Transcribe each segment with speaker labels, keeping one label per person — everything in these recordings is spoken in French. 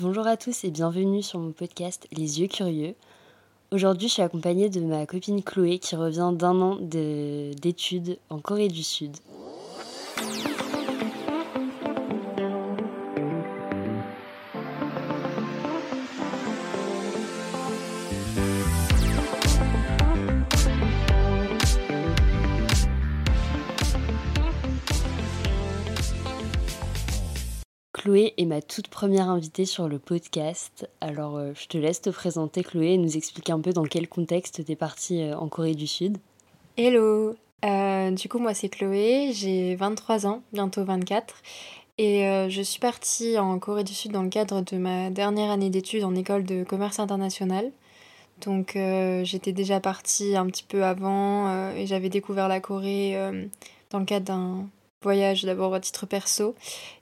Speaker 1: Bonjour à tous et bienvenue sur mon podcast Les yeux curieux. Aujourd'hui, je suis accompagnée de ma copine Chloé qui revient d'un an d'études en Corée du Sud. Chloé est ma toute première invitée sur le podcast. Alors, euh, je te laisse te présenter, Chloé, et nous expliquer un peu dans quel contexte tu es partie euh, en Corée du Sud.
Speaker 2: Hello euh, Du coup, moi, c'est Chloé, j'ai 23 ans, bientôt 24. Et je suis partie en Corée du Sud dans le cadre de ma dernière année d'études en école de commerce international. Donc, j'étais déjà partie un petit peu avant et j'avais découvert la Corée dans le cadre d'un voyage d'abord à titre perso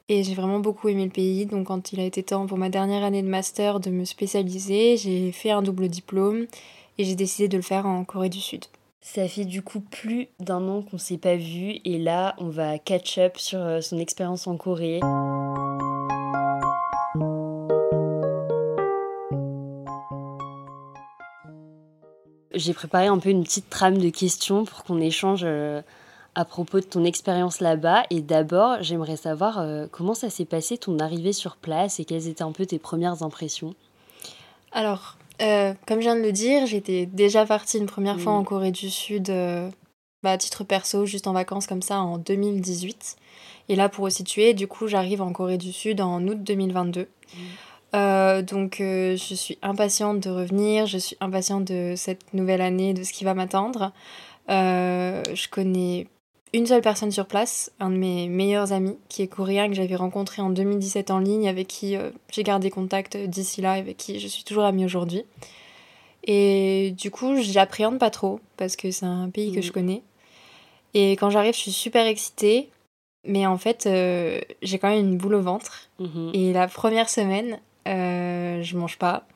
Speaker 2: et j'ai vraiment beaucoup aimé le pays. Donc quand il a été temps pour ma dernière année de master de me spécialiser, j'ai fait un double diplôme et j'ai décidé de le faire en Corée du Sud.
Speaker 1: Ça fait du coup plus d'un an qu'on s'est pas vu et là on va catch up sur euh, son expérience en Corée. J'ai préparé un peu une petite trame de questions pour qu'on échange euh, à propos de ton expérience là-bas. Et d'abord, j'aimerais savoir euh, comment ça s'est passé ton arrivée sur place et quelles étaient un peu tes premières impressions?
Speaker 2: Alors, euh, comme je viens de le dire, j'étais déjà partie une première fois mm. en Corée du Sud euh, bah, à titre perso, juste en vacances comme ça, en 2018. Et là, pour situer, du coup, j'arrive en Corée du Sud en août 2022. Mm. donc je suis impatiente de revenir, je suis impatiente de cette nouvelle année, de ce qui va m'attendre. je connais une seule personne sur place, un de mes meilleurs amis, qui est coréen, que j'avais rencontré en 2017 en ligne, avec qui euh, j'ai gardé contact d'ici là, avec qui je suis toujours amie aujourd'hui. Et du coup, j'appréhende pas trop, parce que c'est un pays que je mm. connais. Et quand j'arrive, je suis super excitée, mais en fait, euh, j'ai quand même une boule au ventre. Mm-hmm. Et la première semaine, euh, je mange pas.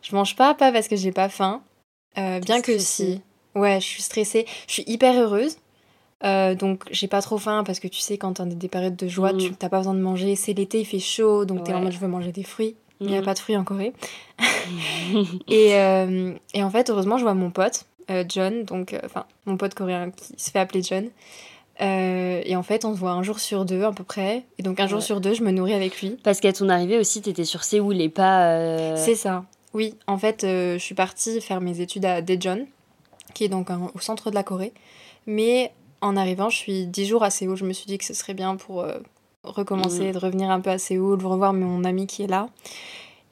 Speaker 2: Je mange pas, pas parce que j'ai pas faim, bien que si. Ouais, je suis stressée. Je suis hyper heureuse euh, donc j'ai pas trop faim parce que tu sais quand t'as des périodes de joie, tu mm. t'as pas besoin de manger. C'est l'été, il fait chaud, donc t'es en mode je veux manger des fruits. Il n'y a mm. pas de fruits en Corée. et, euh, et, en fait, heureusement, je vois mon pote, euh, John, donc enfin mon pote coréen qui se fait appeler John. et en fait, on se voit un jour sur deux à peu près. Et donc un jour sur deux, je me nourris avec lui.
Speaker 1: Parce qu'à ton arrivée aussi, t'étais sur Séoul et pas.
Speaker 2: C'est ça. Oui, en fait, je suis partie faire mes études à Daejeon, qui est donc au centre de la Corée. Mais en arrivant, je suis 10 jours à Séoul. Je me suis dit que ce serait bien pour euh, recommencer, mm. de revenir un peu à Séoul, de revoir mon ami qui est là.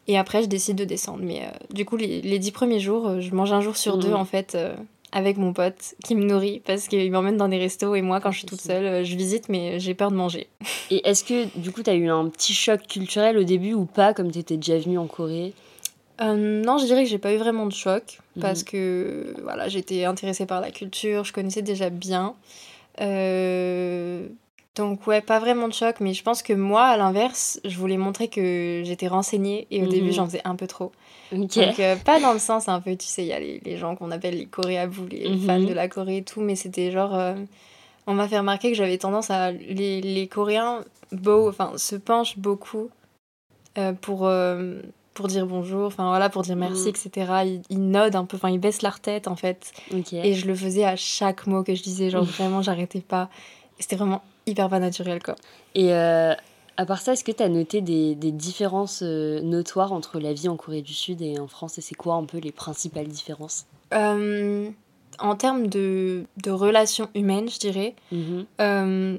Speaker 2: Et après, je décide de descendre. Mais euh, du coup, les, les 10 premiers jours, euh, je mange un jour sur deux, mm. en fait, avec mon pote qui me nourrit parce qu'il m'emmène dans des restos. Et moi, quand je suis toute seule, je visite, mais j'ai peur de manger.
Speaker 1: Et est-ce que, du coup, tu as eu un petit choc culturel au début ou pas, comme tu étais déjà venue en Corée?
Speaker 2: Non, je dirais que j'ai pas eu vraiment de choc parce mm. que voilà, j'étais intéressée par la culture, je connaissais déjà bien. Euh, donc ouais, pas vraiment de choc, mais je pense que moi, à l'inverse, je voulais montrer que j'étais renseignée et au début, mhm. j'en faisais un peu trop. Donc euh, pas dans le sens un peu, tu sais, il y a les, les gens qu'on appelle les Coréabous, les mhm. fans de la Corée et tout, mais c'était genre... Euh, on m'a fait remarquer que j'avais tendance à... Les, les Coréens beau, enfin, se penchent beaucoup pour pour dire bonjour, enfin voilà, pour dire merci, etc. Ils, ils, nodent un peu, enfin ils baissent leur tête en fait. Et je le faisais à chaque mot que je disais, genre vraiment j'arrêtais pas. C'était vraiment hyper pas naturel quoi.
Speaker 1: Et euh, à part ça, est-ce que tu as noté des, des différences euh, notoires entre la vie en Corée du Sud et en France? Et c'est quoi un peu les principales différences?
Speaker 2: Euh, En termes de, de, relations humaines, je dirais. Mm-hmm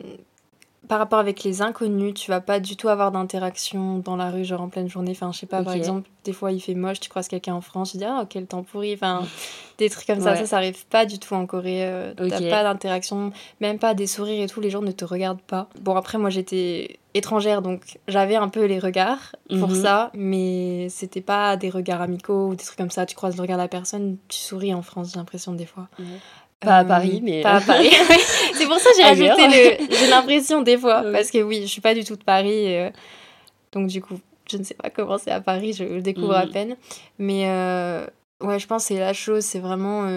Speaker 2: par rapport avec les inconnus, tu vas pas du tout avoir d'interaction dans la rue, genre en pleine journée. Enfin, je sais pas, par exemple, des fois il fait moche, tu croises quelqu'un en France, tu dis ah, quel temps pourri. Enfin, des trucs comme ça, ça, ça arrive pas du tout en Corée. Euh, t'as pas d'interaction, même pas des sourires et tout, les gens ne te regardent pas. Bon, après, moi j'étais étrangère, donc j'avais un peu les regards pour mhm. ça, mais c'était pas des regards amicaux ou des trucs comme ça. Tu croises le regard de la personne, tu souris en France, j'ai l'impression des fois.
Speaker 1: Pas à Paris, euh, mais.
Speaker 2: Pas à Paris. c'est pour ça que j'ai rajouté le. J'ai l'impression des fois. Parce que oui, je suis pas du tout de Paris. Euh, donc du coup, je ne sais pas comment c'est à Paris, je le découvre à mm. peine. Mais euh, ouais, je pense que c'est la chose, c'est vraiment.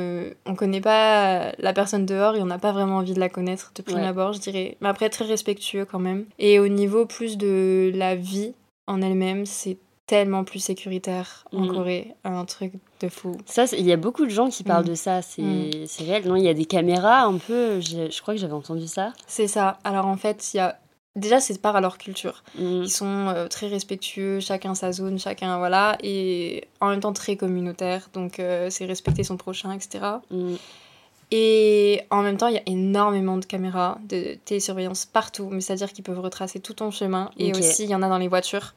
Speaker 2: on connaît pas la personne dehors et on n'a pas vraiment envie de la connaître de prime abord, je dirais. Mais après, très respectueux quand même. Et au niveau plus de la vie en elle-même, c'est tellement plus sécuritaire en
Speaker 1: Mm.
Speaker 2: Corée, un truc de fou.
Speaker 1: Ça, c'est- il y a beaucoup de gens qui parlent
Speaker 2: Mm.
Speaker 1: de ça, c'est
Speaker 2: Mm.
Speaker 1: c'est réel. Non, il y a des caméras un peu, je crois que j'avais entendu ça.
Speaker 2: C'est ça. Alors en fait, il y a déjà c'est par à leur culture.
Speaker 1: Mm.
Speaker 2: Ils sont euh, très respectueux, chacun sa zone, chacun voilà, et en même temps très communautaire. Donc euh, c'est respecter son prochain, etc. Et en même temps, il y a énormément de caméras de télésurveillance partout, mais c'est-à-dire qu'ils peuvent retracer tout ton chemin. Et aussi, il y en a dans les voitures.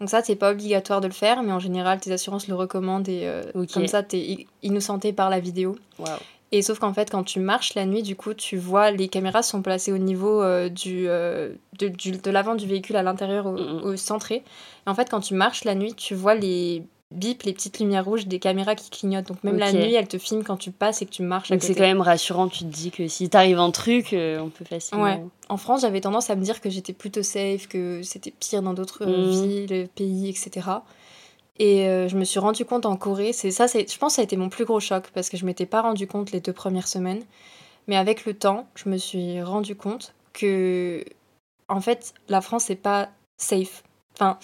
Speaker 2: Donc ça, c'est pas obligatoire de le faire, mais en général, tes assurances le recommandent et euh, comme ça, t'es innocenté par la vidéo. Et sauf qu'en fait, quand tu marches la nuit, du coup, tu vois, les caméras sont placées au niveau euh, du, euh, de, du- de l'avant du véhicule à l'intérieur, au, au centré. Et en fait, quand tu marches la nuit, tu vois les bips, les petites lumières rouges des caméras qui clignotent. Donc même la nuit, elles te filment quand tu passes et que tu marches.
Speaker 1: Donc c'est quand même rassurant, tu te dis que si t'arrives un truc, euh, on peut facilement.
Speaker 2: Ouais. En France, j'avais tendance à me dire que j'étais plutôt safe, que c'était pire dans d'autres euh,
Speaker 1: Mhm.
Speaker 2: villes, pays, etc. Et euh, je me suis rendu compte en Corée, c'est ça, c'est, je pense que ça a été mon plus gros choc parce que je m'étais pas rendu compte les deux premières semaines. Mais avec le temps, je me suis rendu compte que, en fait, la France, c'est pas safe. Enfin,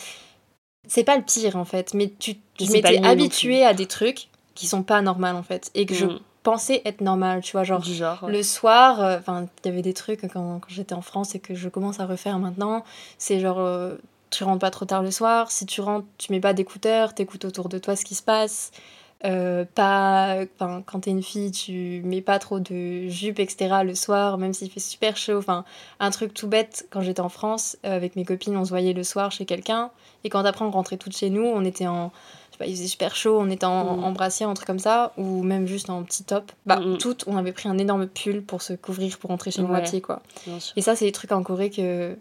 Speaker 2: c'est pas le pire, en fait. Mais tu, je m'étais habituée à des trucs qui sont pas normaux, en fait. Et que je
Speaker 1: Mm.
Speaker 2: pensais être normal, tu vois. Genre,
Speaker 1: du genre. ouais.
Speaker 2: le soir, euh, enfin, il y avait des trucs quand, quand j'étais en France et que je commence à refaire maintenant. C'est genre, euh, tu rentres pas trop tard le soir. Si tu rentres, tu mets pas d'écouteurs, t'écoutes autour de toi ce qui se passe. Euh, pas, enfin, quand t'es une fille, tu mets pas trop de jupe, etc. le soir, même s'il fait super chaud. Enfin, un truc tout bête, quand j'étais en France, euh, avec mes copines, on se voyait le soir chez quelqu'un. Et quand après on rentrait toutes chez nous, on était en. Je sais pas, il faisait super chaud, on était en,
Speaker 1: Mm.
Speaker 2: en brassière, un truc comme ça, ou même juste en petit top. Bah,
Speaker 1: Mm,
Speaker 2: toutes, on avait pris un énorme pull pour se couvrir, pour rentrer chez nous à
Speaker 1: Ouais.
Speaker 2: pied, quoi. Et ça, c'est des trucs en Corée que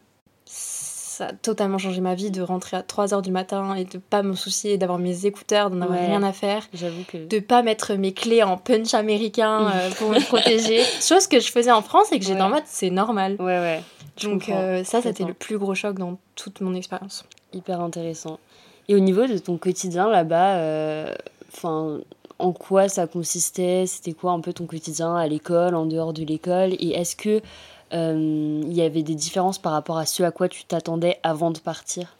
Speaker 2: ça a totalement changé ma vie de rentrer à 3h du matin et de pas me soucier d'avoir mes écouteurs, d'en avoir
Speaker 1: Ouais.
Speaker 2: rien à faire,
Speaker 1: J'avoue que.
Speaker 2: de pas mettre mes clés en punch américain euh, pour me protéger. Chose que je faisais en France et que j'étais
Speaker 1: Ouais.
Speaker 2: en mode c'est normal.
Speaker 1: Ouais, ouais. je
Speaker 2: Donc euh, ça, c'était le plus gros choc dans toute mon expérience.
Speaker 1: Hyper intéressant. Et au niveau de ton quotidien là-bas, euh, enfin, en quoi ça consistait? C'était quoi un peu ton quotidien à l'école, en dehors de l'école? Et est-ce que il y avait des différences par rapport à ce à quoi tu t'attendais avant de partir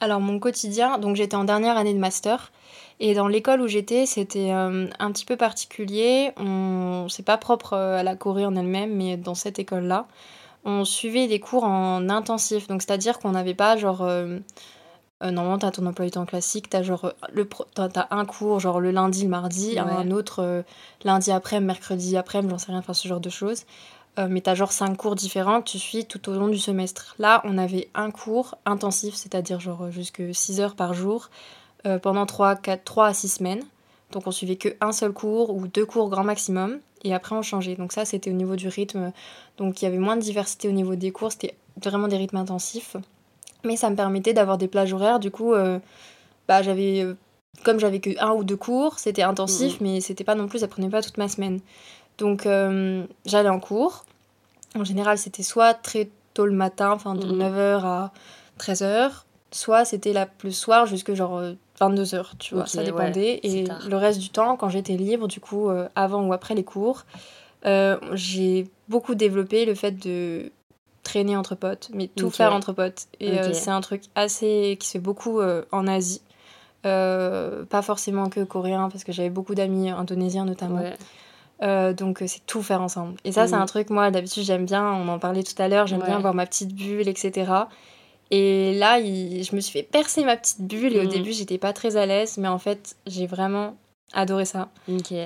Speaker 2: Alors mon quotidien, donc j'étais en dernière année de master et dans l'école où j'étais, c'était euh, un petit peu particulier. On, c'est pas propre euh, à la Corée en elle-même, mais dans cette école-là, on suivait des cours en intensif. Donc c'est-à-dire qu'on n'avait pas genre euh, euh, normalement t'as ton emploi du temps classique, t'as genre euh, le pro- t'as, t'as un cours genre le lundi, le mardi,
Speaker 1: Ouais.
Speaker 2: un autre euh, lundi après, mercredi après, j'en sais rien, enfin ce genre de choses. Euh, mais t'as genre cinq cours différents que tu suis tout au long du semestre. Là, on avait un cours intensif, c'est-à-dire genre euh, jusque 6 heures par jour, euh, pendant 3, 4, 3 à 6 semaines. Donc on suivait que un seul cours ou deux cours grand maximum, et après on changeait. Donc ça, c'était au niveau du rythme. Donc il y avait moins de diversité au niveau des cours, c'était vraiment des rythmes intensifs. Mais ça me permettait d'avoir des plages horaires, du coup, euh, bah, j'avais... euh, comme j'avais que un ou deux cours, c'était intensif, mais c'était pas non plus, ça prenait pas toute ma semaine. Donc euh, j'allais en cours. En général, c'était soit très tôt le matin, enfin de
Speaker 1: Mhm.
Speaker 2: 9h à 13h, soit c'était le soir jusque genre 22h, tu vois, ça dépendait. et
Speaker 1: tard.
Speaker 2: le reste du temps, quand j'étais libre, du coup, euh, avant ou après les cours, euh, j'ai beaucoup développé le fait de traîner entre potes, mais tout faire entre potes. Et euh, c'est un truc assez qui se fait beaucoup euh, en Asie. Euh, pas forcément que coréen, parce que j'avais beaucoup d'amis indonésiens notamment.
Speaker 1: Ouais.
Speaker 2: Euh, donc euh, c'est tout faire ensemble. Et ça, c'est un truc, moi, d'habitude, j'aime bien, on en parlait tout à l'heure, j'aime bien avoir ma petite bulle, etc. Et là, il- je me suis fait percer ma petite bulle, et au
Speaker 1: Mhm.
Speaker 2: début, j'étais pas très à l'aise, mais en fait, j'ai vraiment adoré ça.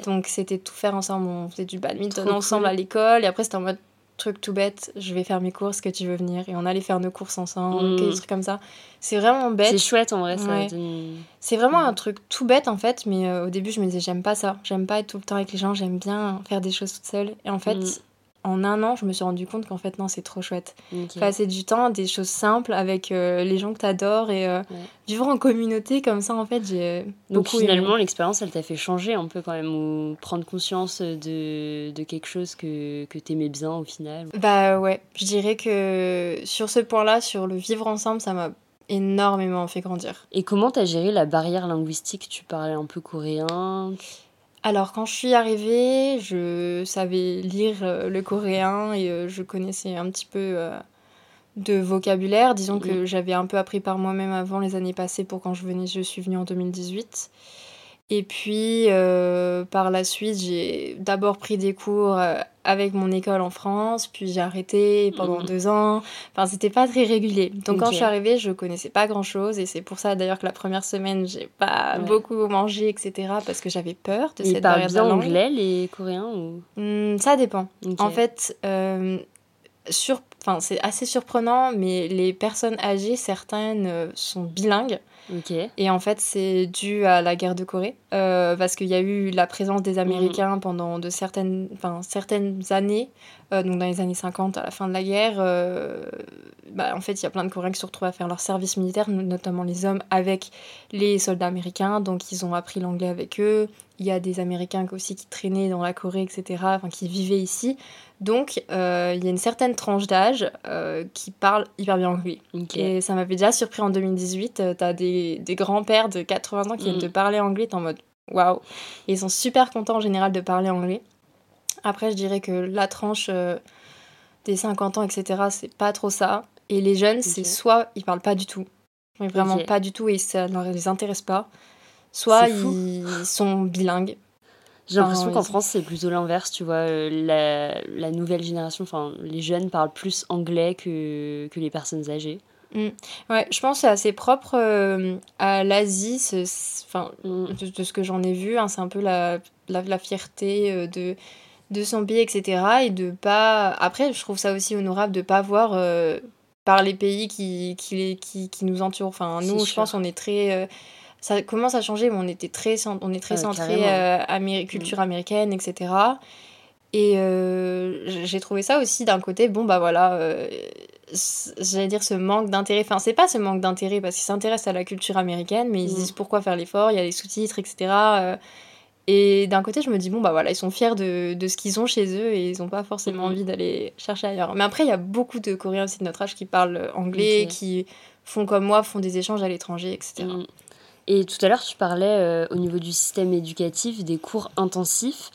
Speaker 2: Donc c'était tout faire ensemble, on faisait du badminton
Speaker 1: Trop
Speaker 2: ensemble
Speaker 1: cool.
Speaker 2: à l'école, et après, c'était en mode truc tout bête, je vais faire mes courses, que tu veux venir, et on allait faire nos courses ensemble, ok, des trucs comme ça. C'est vraiment bête.
Speaker 1: C'est chouette en vrai, ça
Speaker 2: Ouais.
Speaker 1: donne-
Speaker 2: C'est vraiment
Speaker 1: Mhm.
Speaker 2: un truc tout bête en fait, mais euh, au début je me disais j'aime pas ça, j'aime pas être tout le temps avec les gens, j'aime bien faire des choses toute seule. Et en fait,
Speaker 1: Mhm.
Speaker 2: En un an, je me suis rendu compte qu'en fait non, c'est trop chouette. Passer du temps, des choses simples avec euh, les gens que t'adores et euh,
Speaker 1: Ouais.
Speaker 2: vivre en communauté comme ça en fait, j'ai
Speaker 1: Donc finalement, l'expérience, elle t'a fait changer un peu quand même, ou prendre conscience de, de quelque chose que, que t'aimais bien au final.
Speaker 2: Bah ouais, je dirais que sur ce point-là, sur le vivre ensemble, ça m'a énormément fait grandir.
Speaker 1: Et comment t'as géré la barrière linguistique? Tu parlais un peu coréen.
Speaker 2: Alors quand je suis arrivée, je savais lire euh, le coréen et euh, je connaissais un petit peu euh, de vocabulaire. Disons que j'avais un peu appris par moi-même avant les années passées pour quand je venais, je suis venue en 2018. Et puis, euh, par la suite, j'ai d'abord pris des cours euh, avec mon école en France, puis j'ai arrêté pendant mm. deux ans. Enfin, c'était pas très régulier. Donc, quand je suis arrivée, je connaissais pas grand-chose. Et c'est pour ça, d'ailleurs, que la première semaine, j'ai pas beaucoup mangé, etc. Parce que j'avais peur de cette barrière de
Speaker 1: bien anglais, les Coréens ou...
Speaker 2: Hmm, ça dépend. En fait, euh, sur... enfin, c'est assez surprenant, mais les personnes âgées, certaines sont bilingues. Et en fait, c'est dû à la guerre de Corée, euh, parce qu'il y a eu la présence des Américains pendant de certaines, certaines années, euh, donc dans les années 50, à la fin de la guerre. Euh, bah, en fait, il y a plein de Coréens qui se retrouvent à faire leur service militaire, notamment les hommes, avec les soldats américains, donc ils ont appris l'anglais avec eux. Il y a des Américains aussi qui traînaient dans la Corée, etc., enfin, qui vivaient ici. Donc, euh, il y a une certaine tranche d'âge euh, qui parle hyper bien anglais. Et ça m'avait déjà surpris en 2018. tu as des, des grands-pères de 80 ans qui viennent te mm. parler anglais, t'es en mode waouh. ils sont super contents en général de parler anglais. Après, je dirais que la tranche euh, des 50 ans, etc., c'est pas trop ça. Et les jeunes, c'est soit ils parlent pas du tout, mais vraiment pas du tout et ça ne les intéresse pas, soit ils sont bilingues.
Speaker 1: J'ai l'impression qu'en France, c'est plutôt l'inverse, tu vois. Euh, la, la, nouvelle génération, enfin, les jeunes parlent plus anglais que, que les personnes âgées.
Speaker 2: Mm. Ouais, je pense que c'est assez propre euh, à l'Asie, enfin, de, ce que j'en ai vu. Hein, c'est un peu la, la, la fierté euh, de, de son pays, etc. Et de pas. Après, je trouve ça aussi honorable de pas voir par les pays qui, qui, qui, qui, nous entourent. Enfin, nous, je pense, on est très ça commence à changer, mais on était très, on est très centré euh, culture mm. américaine, etc. Et euh, j'ai trouvé ça aussi d'un côté, bon bah voilà, euh, j'allais dire ce manque d'intérêt. Enfin, c'est pas ce manque d'intérêt parce qu'ils s'intéressent à la culture américaine, mais ils se mm. disent pourquoi faire l'effort, il y a les sous-titres, etc. et d'un côté, je me dis, bon bah voilà, ils sont fiers de, de ce qu'ils ont chez eux et ils n'ont pas forcément mm. envie d'aller chercher ailleurs. Mais après, il y a beaucoup de Coréens aussi de notre âge qui parlent anglais, qui font comme moi, font des échanges à l'étranger, etc.
Speaker 1: Et tout à l'heure, tu parlais euh, au niveau du système éducatif des cours intensifs.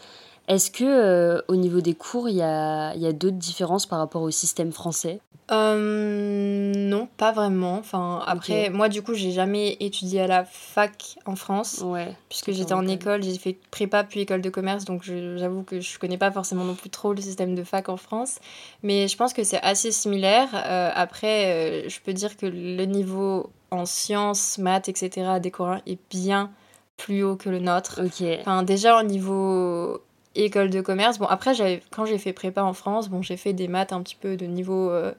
Speaker 1: Est-ce que euh, au niveau des cours, il y a, y a d'autres différences par rapport au système français?
Speaker 2: Euh, Non, pas vraiment. Enfin, après, moi, du coup, j'ai jamais étudié à la fac en France. Ouais. Puisque j'étais en école, j'ai fait prépa puis école de commerce, donc j'avoue que je connais pas forcément non plus trop le système de fac en France. Mais je pense que c'est assez similaire. après, je peux dire que le niveau en sciences, maths, etc. des Coréens est bien plus haut que le nôtre. Enfin, déjà au niveau école de commerce. Bon, après, quand j'ai fait prépa en France, bon, j'ai fait des maths un petit peu de niveau. Euh,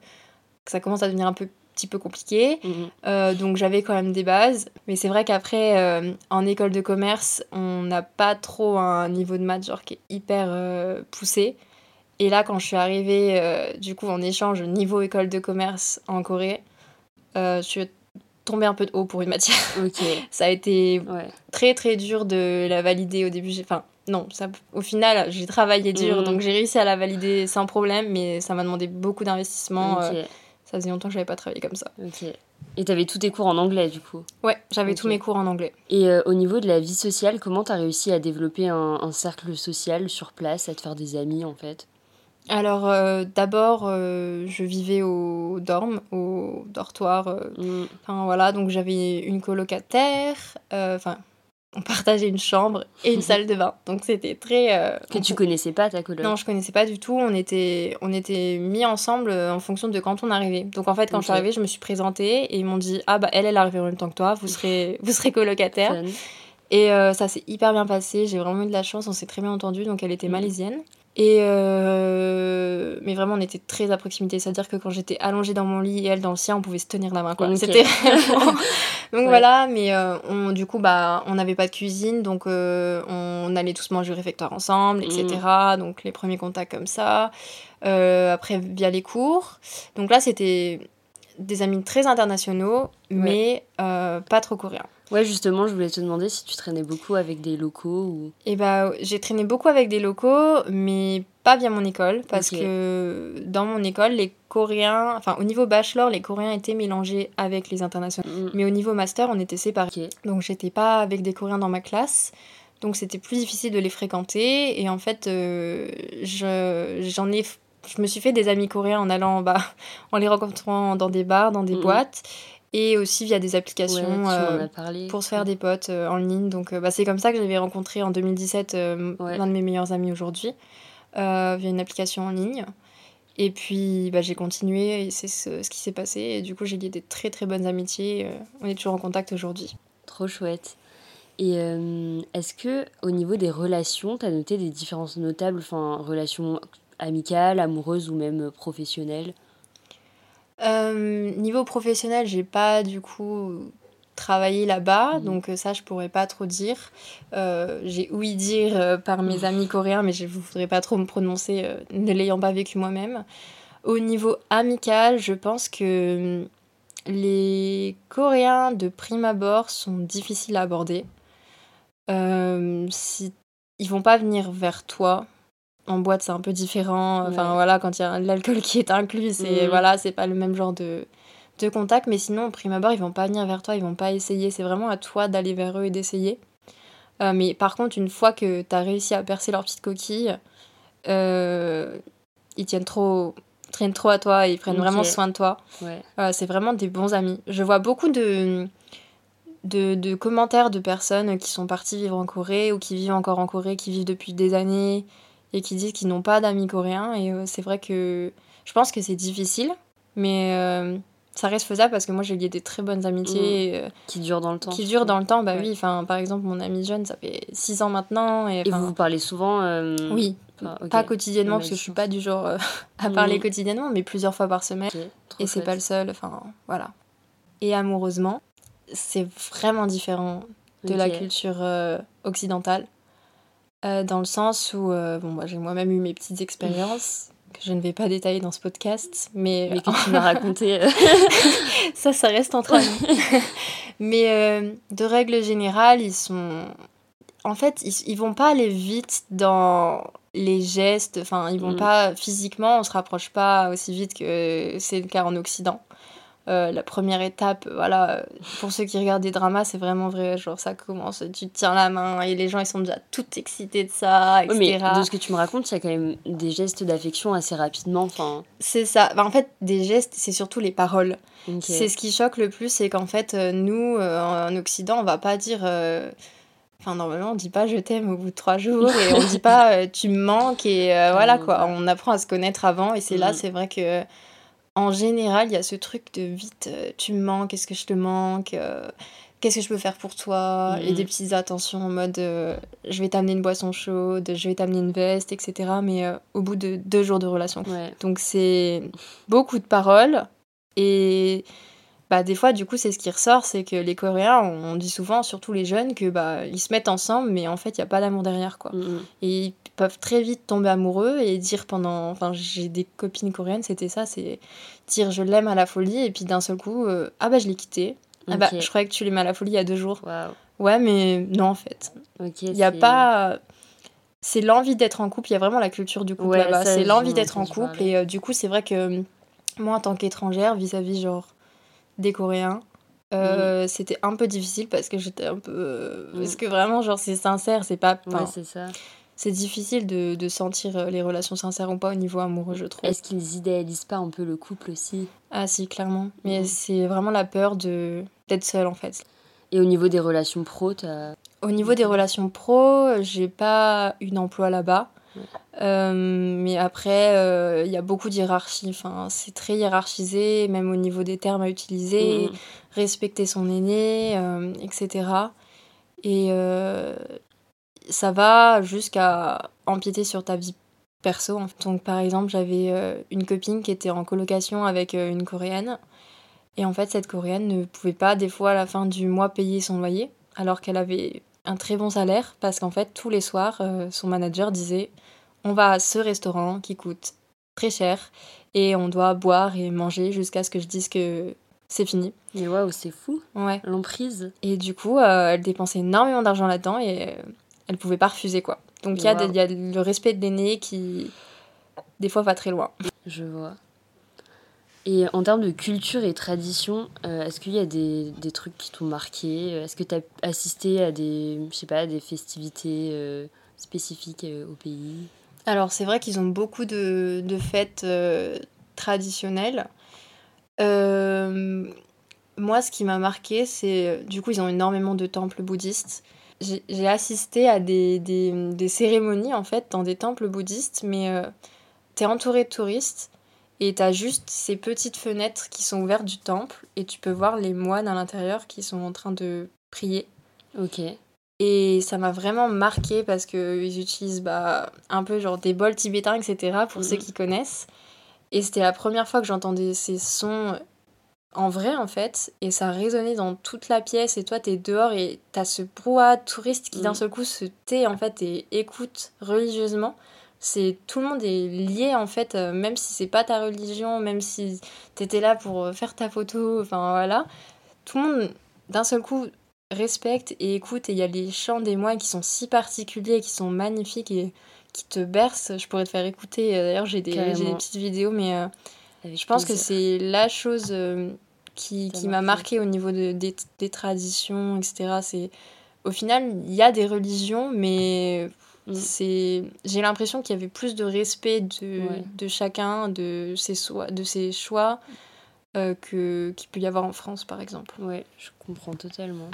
Speaker 2: ça commence à devenir un peu, petit peu compliqué. Mhm. Euh, donc, j'avais quand même des bases. Mais c'est vrai qu'après, euh, en école de commerce, on n'a pas trop un niveau de maths genre qui est hyper poussé. Et là, quand je suis arrivée, du coup, en échange niveau école de commerce en Corée, je suis tombé un peu de haut pour une matière. ça a été très très dur de la valider au début. Enfin, non, ça, au final, j'ai travaillé dur, mhm. donc j'ai réussi à la valider sans problème, mais ça m'a demandé beaucoup d'investissement. Euh, ça faisait longtemps que je n'avais pas travaillé comme ça.
Speaker 1: Et tu avais tous tes cours en anglais, du coup
Speaker 2: Ouais, j'avais tous mes cours en anglais.
Speaker 1: Et euh, au niveau de la vie sociale, comment tu as réussi à développer un, un cercle social sur place, à te faire des amis, en fait?
Speaker 2: Alors euh, d'abord, euh, je vivais au dorm, au dortoir. Euh, mm. Voilà, donc j'avais une colocataire. Enfin, on partageait une chambre et une salle de bain. Donc c'était très.
Speaker 1: que tu connaissais pas ta coloc?
Speaker 2: Non, je connaissais pas du tout. On était, on était mis ensemble en fonction de quand on arrivait. Donc en fait, quand je suis arrivée, je me suis présentée et ils m'ont dit ah bah elle, elle est arrivée en même temps que toi. Vous serez, vous serez colocataire. Et ça s'est hyper bien passé. J'ai vraiment eu de la chance. On s'est très bien entendu. Donc elle était mm. malaisienne. Et euh, mais vraiment, on était très à proximité. C'est-à-dire que quand j'étais allongée dans mon lit et elle dans le sien, on pouvait se tenir la main. Quoi. C'était Donc voilà, mais euh, on, du coup, bah, on n'avait pas de cuisine, donc euh, on allait tous manger au réfectoire ensemble, etc. Mm. Donc les premiers contacts comme ça. après, via les cours. Donc là, c'était des amis très internationaux, mais pas trop coréens.
Speaker 1: Ouais, justement, je voulais te demander si tu traînais beaucoup avec des locaux ou...
Speaker 2: Eh bah, j'ai traîné beaucoup avec des locaux, mais pas via mon école, parce que dans mon école, les Coréens, enfin au niveau bachelor, les Coréens étaient mélangés avec les internationaux. Mm. Mais au niveau master, on était séparés. Donc j'étais pas avec des Coréens dans ma classe. Donc c'était plus difficile de les fréquenter. Et en fait, euh, j'en ai je me suis fait des amis coréens en allant, bah, en les rencontrant dans des bars, dans des boîtes, et aussi via des applications euh, pour se faire des potes euh, en ligne. Donc, bah, c'est comme ça que j'avais rencontré en 2017 l'un de mes meilleurs amis aujourd'hui, via une application en ligne. Et puis, bah, j'ai continué et c'est ce, ce, qui s'est passé. Et du coup, j'ai lié des très très bonnes amitiés. on est toujours en contact aujourd'hui.
Speaker 1: Trop chouette. Et euh, est-ce que au niveau des relations, tu as noté des différences notables, enfin relations amicales, amoureuses ou même professionnelles?
Speaker 2: Euh, Niveau professionnel, j'ai pas du coup travaillé là-bas, mmh. donc ça je pourrais pas trop dire. Euh, j'ai ouï dire par mes amis coréens, mais je ne voudrais pas trop me prononcer ne l'ayant pas vécu moi-même. Au niveau amical, je pense que les Coréens de prime abord sont difficiles à aborder. Euh, si ils vont pas venir vers toi. En boîte, c'est un peu différent. Enfin voilà, quand il y a l'alcool qui est inclus, c'est mhm. voilà, c'est pas le même genre de, de contact. Mais sinon, au prime abord, ils vont pas venir vers toi, ils vont pas essayer. C'est vraiment à toi d'aller vers eux et d'essayer. Euh, mais par contre, une fois que tu as réussi à percer leur petite coquille, euh, ils tiennent trop, traînent trop à toi, ils prennent vraiment soin de toi. c'est vraiment des bons amis. Je vois beaucoup de, de, commentaires de personnes qui sont parties vivre en Corée ou qui vivent encore en Corée, qui vivent depuis des années et qui disent qu'ils n'ont pas d'amis coréens. Et euh, c'est vrai que je pense que c'est difficile, mais euh, ça reste faisable parce que moi j'ai lié des très bonnes amitiés.
Speaker 1: Mmh. Euh, qui durent dans le temps.
Speaker 2: Qui durent dans le temps, bah oui. Enfin, par exemple, mon ami jeune, ça fait 6 ans maintenant. Et,
Speaker 1: et vous vous parlez souvent
Speaker 2: Oui, pas quotidiennement parce que je suis pas du genre à parler mmh. quotidiennement, mais plusieurs fois par semaine. et c'est pas le seul, enfin voilà. Et amoureusement, c'est vraiment différent de la culture euh, occidentale. Euh, dans le sens où euh, bon, moi, j'ai moi-même eu mes petites expériences que je ne vais pas détailler dans ce podcast, mais,
Speaker 1: mais que tu m'as raconté.
Speaker 2: ça, ça reste entre nous. mais de règle générale, ils sont. En fait, ils, ils vont pas aller vite dans les gestes, enfin, ils vont mm. pas physiquement, on se rapproche pas aussi vite que c'est le cas en Occident. Euh, la première étape, voilà, pour ceux qui regardent des dramas, c'est vraiment vrai. Genre, ça commence, tu te tiens la main et les gens, ils sont déjà tout excités de ça, etc.
Speaker 1: mais de ce que tu me racontes, il y a quand même des gestes d'affection assez rapidement. Enfin...
Speaker 2: C'est ça. Bah, en fait, des gestes, c'est surtout les paroles. C'est ce qui choque le plus, c'est qu'en fait, euh, nous, euh, en Occident, on va pas dire. Enfin, normalement, on dit pas je t'aime au bout de trois jours et on dit pas tu me manques et voilà quoi. On apprend à se connaître avant et c'est là, mm. c'est vrai que en général, il y a ce truc de vite, euh, tu me manques, est-ce que je te manque euh, Qu'est-ce que je peux faire pour toi Et des petites attentions en mode euh, je vais t'amener une boisson chaude, je vais t'amener une veste, etc. Mais au bout de deux jours de relation. Donc c'est beaucoup de paroles. Et bah, des fois, du coup, c'est ce qui ressort c'est que les Coréens, on, dit souvent, surtout les jeunes, que bah, ils se mettent ensemble, mais en fait, il n'y a pas d'amour derrière. quoi. Et peuvent très vite tomber amoureux et dire pendant. Enfin, j'ai des copines coréennes, c'était ça c'est dire je l'aime à la folie et puis d'un seul coup, euh, ah bah je l'ai quitté. Ah bah je croyais que tu l'aimais à la folie il y a deux jours. Ouais, mais non en fait. Il n'y a pas. C'est l'envie d'être en couple, il y a vraiment la culture du couple là-bas. C'est l'envie d'être en couple et euh, du coup, c'est vrai que moi en tant qu'étrangère, vis-à-vis genre des Coréens, euh, mm. C'était un peu difficile parce que j'étais un peu. Parce mm. que vraiment, genre, c'est sincère, c'est pas.
Speaker 1: Ouais, c'est ça
Speaker 2: c'est difficile de, de, sentir euh, les relations sincères ou pas au niveau amoureux, je trouve.
Speaker 1: Est-ce qu'ils idéalisent pas un peu le couple aussi?
Speaker 2: Ah si, clairement. Mais c'est vraiment la peur de d'être seule en fait.
Speaker 1: Et au niveau des relations pro,
Speaker 2: Au niveau des relations pro, j'ai pas eu d'emploi là-bas. Euh, mais après, euh, il y a beaucoup d'hierarchie. Enfin, c'est très hiérarchisé, même au niveau des termes à utiliser, mm. respecter son aîné, etc. Et ça va jusqu'à empiéter sur ta vie perso. Donc par exemple, j'avais euh, une copine qui était en colocation avec euh, une coréenne. Et en fait, cette coréenne ne pouvait pas des fois à la fin du mois payer son loyer, alors qu'elle avait un très bon salaire, parce qu'en fait, tous les soirs, euh, son manager disait, on va à ce restaurant qui coûte très cher, et on doit boire et manger jusqu'à ce que je dise que c'est fini.
Speaker 1: Et waouh, c'est fou.
Speaker 2: Ouais.
Speaker 1: L'emprise.
Speaker 2: Et du coup, elle dépensait énormément d'argent là-dedans, et elle pouvait pas refuser quoi. Donc il y, a le respect de l'aîné qui des fois va très loin.
Speaker 1: Je vois. Et en termes de culture et tradition, euh, est-ce qu'il y a des, des trucs qui t'ont marqué? Est-ce que tu as assisté à des, je sais pas, des festivités euh, spécifiques euh, au pays?
Speaker 2: Alors c'est vrai qu'ils ont beaucoup de, fêtes traditionnelles. moi, ce qui m'a marqué, c'est du coup ils ont énormément de temples bouddhistes. J'ai assisté à des, des, cérémonies en fait dans des temples bouddhistes, mais t'es entouré de touristes et t'as juste ces petites fenêtres qui sont ouvertes du temple et tu peux voir les moines à l'intérieur qui sont en train de prier.
Speaker 1: Ok.
Speaker 2: Et ça m'a vraiment marqué parce qu'ils utilisent bah, un peu genre des bols tibétains, etc. pour ceux mhm. qui connaissent. Et c'était la première fois que j'entendais ces sons en vrai en fait. Et ça résonnait dans toute la pièce. Et toi, t'es dehors et t'as ce brouhaha touriste qui d'un mhm. seul coup se tait en fait et écoute religieusement c'est tout le monde est lié en fait euh, même si c'est pas ta religion même si t'étais là pour euh, faire ta photo enfin voilà tout le monde d'un seul coup respecte et écoute et il y a les chants des moines qui sont si particuliers qui sont magnifiques et qui te bercent je pourrais te faire écouter euh, d'ailleurs j'ai des, petites vidéos mais je pense que c'est la chose qui, qui m'a marqué au niveau de, des, des traditions etc c'est au final il y a des religions mais Mm. C'est, j'ai l'impression qu'il y avait plus de respect de, de chacun, de ses, de ses choix, euh, que, qu'il peut y avoir en France, par exemple.
Speaker 1: Ouais, je comprends totalement.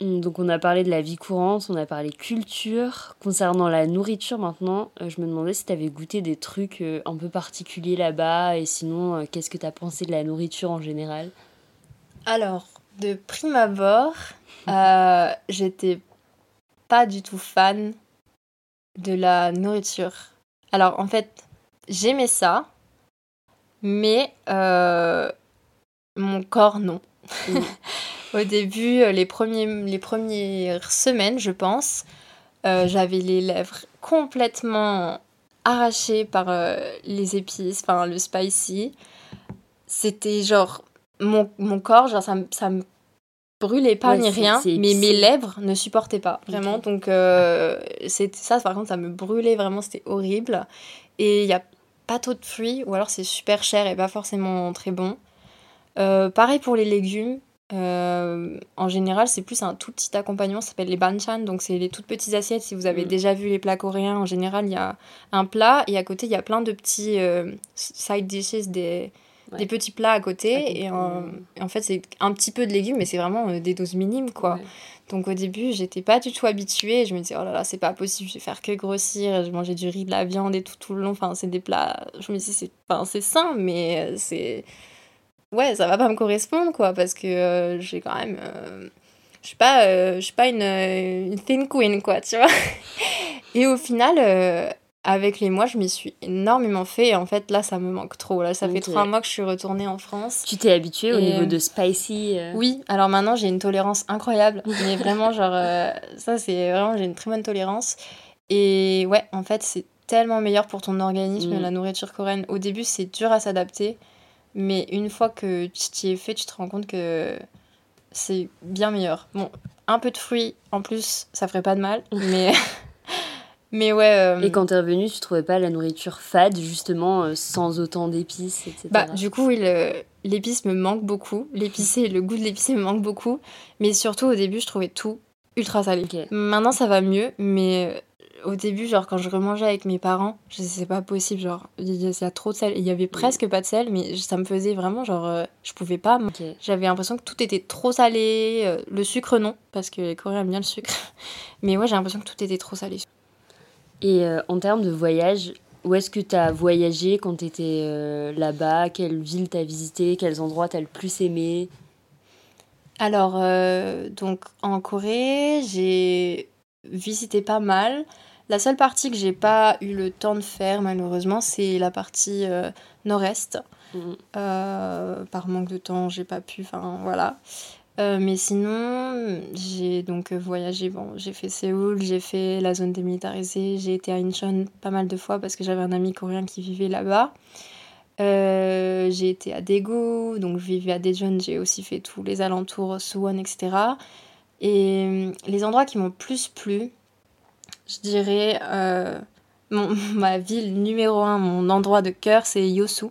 Speaker 1: Donc on a parlé de la vie courante, on a parlé culture. Concernant la nourriture maintenant, euh, je me demandais si tu avais goûté des trucs euh, un peu particuliers là-bas et sinon qu'est-ce que tu as pensé de la nourriture en général?
Speaker 2: Alors, de prime abord, j'étais pas du tout fan de la nourriture. Alors en fait, j'aimais ça, mais euh, mon corps non. Au début, euh, les, premiers, les premières semaines, je pense, euh, j'avais les lèvres complètement arrachées par les épices, enfin le spicy. C'était genre mon, mon corps, genre ça, ça me brûlait pas ni rien, mais mes lèvres ne supportaient pas, vraiment. Donc, euh, ça, par contre, ça me brûlait vraiment, c'était horrible. Et il n'y a pas trop de fruits, ou alors c'est super cher et pas forcément très bon. Euh, pareil pour les légumes. Euh, en général, c'est plus un tout petit accompagnement, ça s'appelle les banchan, donc c'est les toutes petites assiettes. Si vous avez mm. déjà vu les plats coréens, en général, il y a un plat et à côté, il y a plein de petits side dishes, des, des petits plats à côté. et, en, fait, c'est un petit peu de légumes, mais c'est vraiment euh, des doses minimes, quoi. Donc au début, j'étais pas du tout habituée. Je me disais, oh là là, c'est pas possible, je vais faire que grossir. Je mangeais du riz, de la viande et tout, tout le long. Enfin, c'est des plats. Je me disais, c'est enfin, sain, mais euh, c'est. Ouais, ça va pas me correspondre, quoi, parce que euh, j'ai quand même. Je suis pas, je suis pas une, une thin queen, quoi, tu vois. et au final avec les mois, je m'y suis énormément fait. Et en fait, là, ça me manque trop. Là, ça fait trois mois que je suis retournée en France.
Speaker 1: Tu t'es habituée au niveau de spicy
Speaker 2: euh Oui, alors maintenant, j'ai une tolérance incroyable. mais vraiment, genre, euh, ça, c'est vraiment, j'ai une très bonne tolérance. Et ouais, en fait, c'est tellement meilleur pour ton organisme, mm. la nourriture coréenne. Au début, c'est dur à s'adapter. Mais une fois que tu t'y es fait, tu te rends compte que c'est bien meilleur. Bon, un peu de fruits en plus, ça ferait pas de mal. mais. Mais ouais. Euh,
Speaker 1: et quand t'es revenu, tu trouvais pas la nourriture fade, justement, euh, sans autant d'épices, etc.
Speaker 2: Bah, du coup, oui, l'épice me manque beaucoup. L'épicé, le goût de l'épicé me manque beaucoup. Mais surtout, au début, je trouvais tout ultra salé. Maintenant, ça va mieux, mais au début, genre, quand je remangeais avec mes parents, je c'est pas possible, genre, il y a trop de sel. Il y avait presque pas de sel, mais ça me faisait vraiment, genre, je pouvais pas. J'avais l'impression que tout était trop salé. le sucre, non, parce que les Coréens aiment bien le sucre. Mais ouais, j'ai l'impression que tout était trop salé.
Speaker 1: Et euh, en termes de voyage, où est-ce que tu as voyagé quand tu étais euh, là-bas? Quelle ville tu as visité? Quels endroits tu as le plus aimé?
Speaker 2: Alors, euh, donc en Corée, j'ai visité pas mal. La seule partie que j'ai pas eu le temps de faire, malheureusement, c'est la partie nord-est. Mmh. par manque de temps, j'ai pas pu. Enfin, voilà. Euh, mais sinon, j'ai donc euh, voyagé. Bon, j'ai fait Séoul, j'ai fait la zone démilitarisée, j'ai été à Incheon pas mal de fois parce que j'avais un ami coréen qui vivait là-bas. Euh, j'ai été à Daegu, donc je vivais à Daejeon, j'ai aussi fait tous les alentours, Suwon, etc. Et les endroits qui m'ont plus plu, je dirais ma ville numéro un, mon endroit de cœur, c'est Yosu.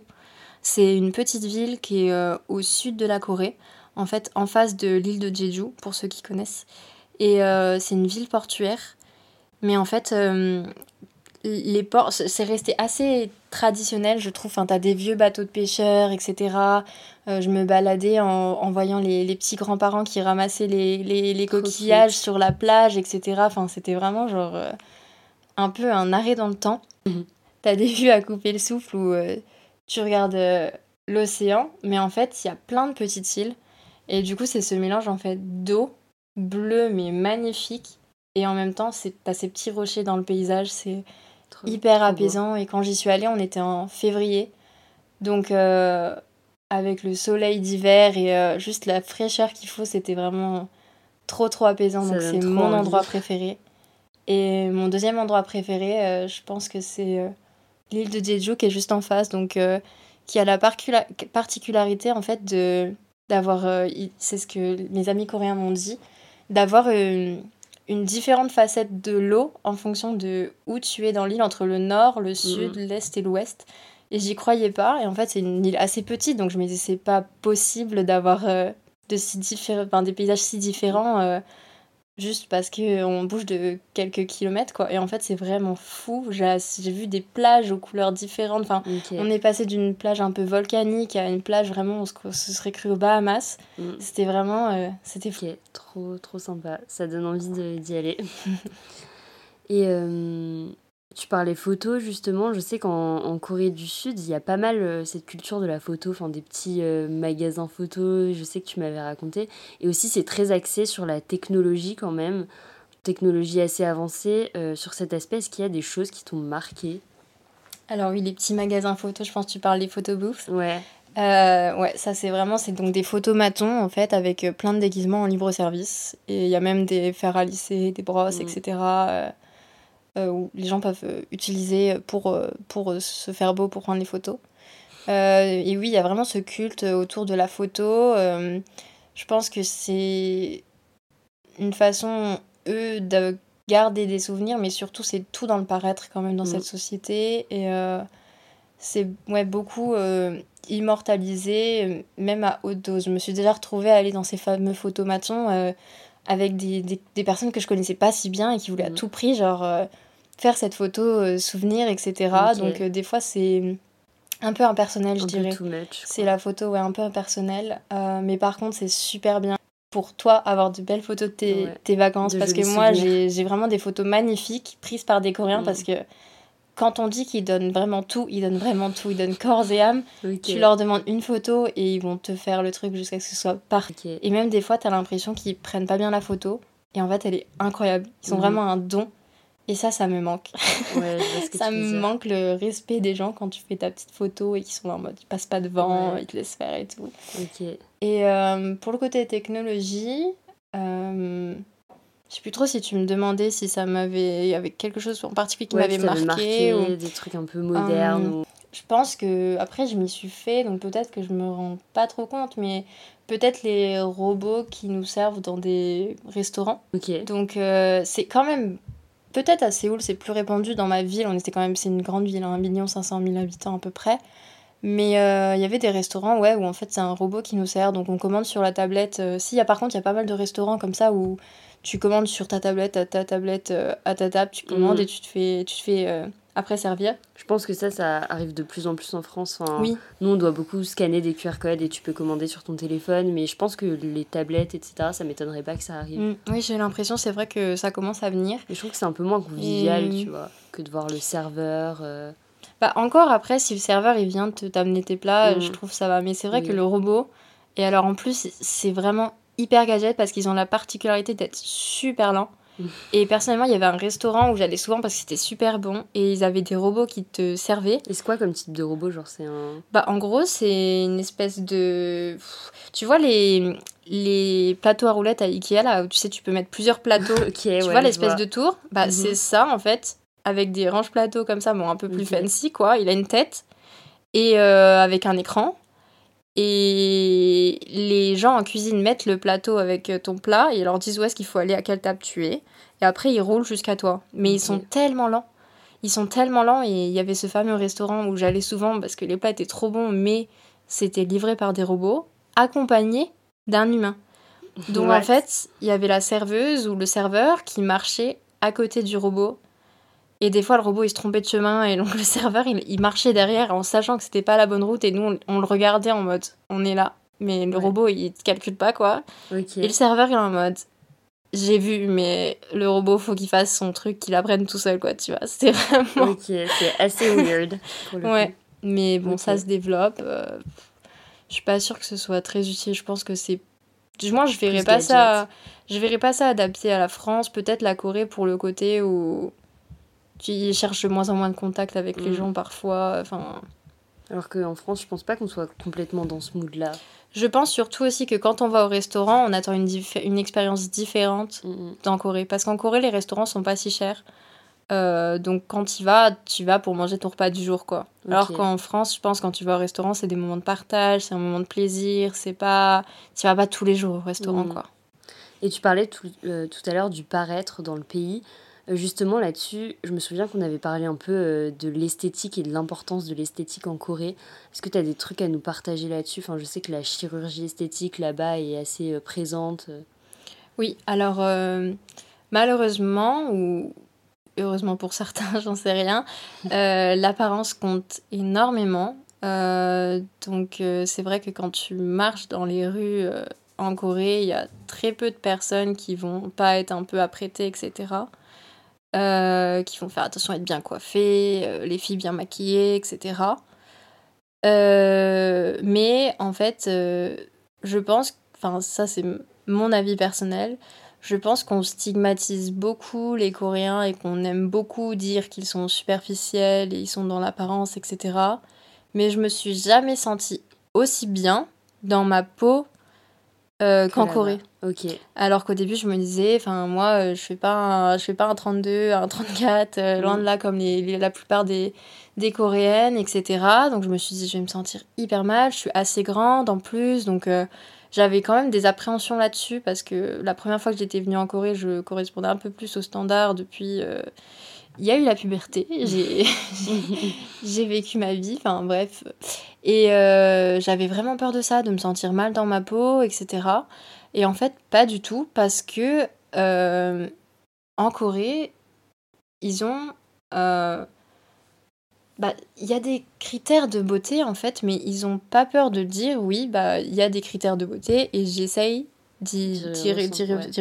Speaker 2: C'est une petite ville qui est au sud de la Corée en fait en face de l'île de Jeju, pour ceux qui connaissent. Et euh, c'est une ville portuaire. Mais en fait, euh, les ports, c'est resté assez traditionnel, je trouve. Enfin, t'as des vieux bateaux de pêcheurs, etc. Euh, je me baladais en, en voyant les, les petits grands-parents qui ramassaient les, les, les coquillages sur la plage, etc. Enfin, c'était vraiment genre euh, un peu un arrêt dans le temps. Mhm. T'as des vues à couper le souffle où euh, tu regardes l'océan, mais en fait, il y a plein de petites îles. Et du coup, c'est ce mélange en fait d'eau bleue mais magnifique. Et en même temps, t'as ces petits rochers dans le paysage. C'est hyper apaisant. Et quand j'y suis allée, on était en février. Donc, euh, avec le soleil d'hiver et euh, juste la fraîcheur qu'il faut, c'était vraiment trop, trop apaisant. donc, c'est mon endroit préféré. Et mon deuxième endroit préféré, euh, je pense que c'est l'île de Jeju qui est juste en face. Donc, qui a la particularité, en fait, de d'avoir, c'est ce que mes amis coréens m'ont dit, d'avoir une une différente facette de l'eau en fonction de où tu es dans l'île, entre le nord, le sud, mhm. l'est et l'ouest. Et j'y croyais pas. Et en fait, c'est une île assez petite, donc je me disais, c'est pas possible d'avoir euh, de si des paysages si différents. Euh, juste parce qu'on bouge de quelques kilomètres, quoi. Et en fait, c'est vraiment fou. J'ai vu des plages aux couleurs différentes. Enfin, on est passé d'une plage un peu volcanique à une plage vraiment, on se, serait cru aux Bahamas. Mm. C'était vraiment... Euh, c'était fou.
Speaker 1: trop, trop sympa. Ça donne envie d'y aller. Et... Euh, tu parlais photos justement, je sais qu'en Corée du Sud, il y a pas mal euh, cette culture de la photo, enfin des petits euh, magasins photos, je sais que tu m'avais raconté. Et aussi c'est très axé sur la technologie quand même, technologie assez avancée. Euh, sur cet aspect, est-ce qu'il y a des choses qui t'ont marqué?
Speaker 2: Alors oui, les petits magasins photos, je pense que tu parles des photobooths.
Speaker 1: Ouais.
Speaker 2: ouais, ça c'est vraiment, c'est donc des photomatons en fait avec plein de déguisements en libre service. Et il y a même des fers à lisser, des brosses, mm. etc. Euh, où les gens peuvent euh, utiliser pour, euh, pour se faire beau, pour prendre des photos. et oui, il y a vraiment ce culte autour de la photo. je pense que c'est une façon, eux, de garder des souvenirs, mais surtout, c'est tout dans le paraître quand même dans cette mm. société. Et c'est ouais, beaucoup immortalisé, même à haute dose. Je me suis déjà retrouvée à aller dans ces fameux photomatons avec des, des, des, personnes que je connaissais pas si bien et qui voulaient à mm. tout prix, genre, faire cette photo euh, souvenir, etc. Donc euh, des fois c'est un peu impersonnel, je dirais. C'est la photo ouais, un peu impersonnelle. Euh, mais par contre c'est super bien pour toi avoir de belles photos de tes, tes vacances. parce que moi j'ai vraiment des photos magnifiques prises par des Coréens parce mm. que quand on dit qu'ils donnent vraiment tout, ils donnent vraiment tout, ils donnent corps et âme. Tu leur demandes une photo et ils vont te faire le truc jusqu'à ce que ce soit parfait. Et même des fois, tu as l'impression qu'ils prennent pas bien la photo. Et en fait, elle est incroyable. Ils sont mm. vraiment un don. Et ça, ça me manque. ça me manque le respect des gens quand tu fais ta petite photo et qu'ils sont en mode ils passent pas devant, ils te laissent faire et tout. Et euh, pour le côté technologie, euh, je sais plus trop si tu me demandais si ça m'avait. Il y avait quelque chose en particulier qui m'avait marqué.
Speaker 1: ou... Des trucs un peu modernes.
Speaker 2: Euh, je pense que après je m'y suis fait, donc peut-être que je me rends pas trop compte, mais peut-être les robots qui nous servent dans des restaurants. Donc euh, c'est quand même Peut-être à Séoul, c'est plus répandu. Dans ma ville, on était quand même, c'est une grande ville, 1 hein, million 500 000 habitants à peu près. Mais euh, il y avait des restaurants, ouais, où en fait c'est un robot qui nous sert. Donc on commande sur la tablette. Euh, si, y a, par contre, il y a pas mal de restaurants comme ça où tu commandes sur ta tablette, à ta tablette, euh, à ta table, tu commandes mm. et tu te fais, tu te fais après servir.
Speaker 1: Je pense que ça, ça arrive de plus en plus en France. oui. Nous, on doit beaucoup scanner des QR codes et tu peux commander sur ton téléphone, mais je pense que les tablettes, etc., ça m'étonnerait pas que ça arrive.
Speaker 2: Mm. Oui, j'ai l'impression, c'est vrai que ça commence à venir.
Speaker 1: Mais je trouve que c'est un peu moins convivial, tu vois, que de voir le serveur. Euh.
Speaker 2: Bah, encore après, si le serveur il vient te t'amener tes plats, mm. je trouve ça va. Mais c'est vrai que le robot, et alors en plus, c'est vraiment hyper gadget parce qu'ils ont la particularité d'être super lents. Et personnellement, il y avait un restaurant où j'allais souvent parce que c'était super bon et ils avaient des robots qui te servaient.
Speaker 1: Et c'est quoi comme type de robot Genre, c'est un.
Speaker 2: Bah, en gros, c'est une espèce de. Tu vois les, les plateaux à roulettes à Ikea là où tu sais, tu peux mettre plusieurs plateaux. tu vois l'espèce de tour? Bah, mhm. c'est ça en fait, avec des ranges plateaux comme ça, bon, un peu plus fancy quoi. Il a une tête et euh, avec un écran. Et les gens en cuisine mettent le plateau avec euh, ton plat et leur disent où est-ce qu'il faut aller, à quelle table tu es. Et après, ils roulent jusqu'à toi. Mais ils sont tellement lents. Ils sont tellement lents. Et il y avait ce fameux restaurant où j'allais souvent parce que les plats étaient trop bons, mais c'était livré par des robots, accompagnés d'un humain. Donc en fait, il y avait la serveuse ou le serveur qui marchait à côté du robot Et des fois, le robot, il se trompait de chemin et donc le serveur, il, marchait derrière en sachant que c'était pas la bonne route et nous, on, le regardait en mode, on est là. Mais le robot, il calcule pas, quoi. Et le serveur, il est en mode, j'ai vu, mais le robot, faut qu'il fasse son truc, qu'il apprenne tout seul, quoi, tu vois. C'est vraiment...
Speaker 1: Ok, c'est assez weird.
Speaker 2: ouais, mais bon, ça se développe. Euh, je suis pas sûre que ce soit très utile. Je pense que c'est... Moi, je verrais pas ça... Je verrais pas ça adapté à la France. Peut-être la Corée pour le côté où tu cherches de moins en moins de contact avec les mm. gens parfois. Enfin...
Speaker 1: Alors qu'en France, je pense pas qu'on soit complètement dans ce mood-là.
Speaker 2: Je pense surtout aussi que quand on va au restaurant, on attend une, une expérience différente mm, mm. qu'en Corée. Parce qu'en Corée, les restaurants sont pas si chers. Euh, donc quand tu vas, tu vas pour manger ton repas du jour, quoi. Alors qu'en France, je pense quand tu vas au restaurant, c'est des moments de partage, c'est un moment de plaisir, c'est pas, tu vas pas tous les jours au restaurant, quoi.
Speaker 1: Et tu parlais tout, euh, tout à l'heure du paraître dans le pays. Euh, justement, là-dessus, je me souviens qu'on avait parlé un peu euh, de l'esthétique et de l'importance de l'esthétique en Corée. Est-ce que tu as des trucs à nous partager là-dessus? Enfin, Je sais que la chirurgie esthétique là-bas est assez présente.
Speaker 2: Oui, alors malheureusement, ou heureusement pour certains, j'en sais rien, l'apparence compte énormément. donc c'est vrai que quand tu marches dans les rues en Corée, il y a très peu de personnes qui vont pas être un peu apprêtées, etc. Euh, qui vont faire attention à être bien coiffées, euh, les filles bien maquillées, etc. Euh, mais en fait, je pense, enfin ça c'est mon avis personnel, je pense qu'on stigmatise beaucoup les Coréens et qu'on aime beaucoup dire qu'ils sont superficiels et ils sont dans l'apparence, etc. Mais je me suis jamais sentie aussi bien dans ma peau qu'en Corée.
Speaker 1: Ok.
Speaker 2: Alors qu'au début, je me disais, enfin, moi, euh, je fais pas un, je fais pas un 32, un 34, euh, loin de là, comme les, la plupart des, des Coréennes, etc. Donc, je me suis dit, je vais me sentir hyper mal. Je suis assez grande en plus, donc j'avais quand même des appréhensions là-dessus parce que la première fois que j'étais venue en Corée, je correspondais un peu plus aux standards depuis il y a eu la puberté, j'ai vécu ma vie, enfin bref. Et euh, j'avais vraiment peur de ça, de me sentir mal dans ma peau, etc. Et en fait, pas du tout, parce que euh, en Corée, ils ont... Euh, bah, il y a des critères de beauté en fait, mais ils ont pas peur de dire oui, bah il y a des critères de beauté et j'essaye d'y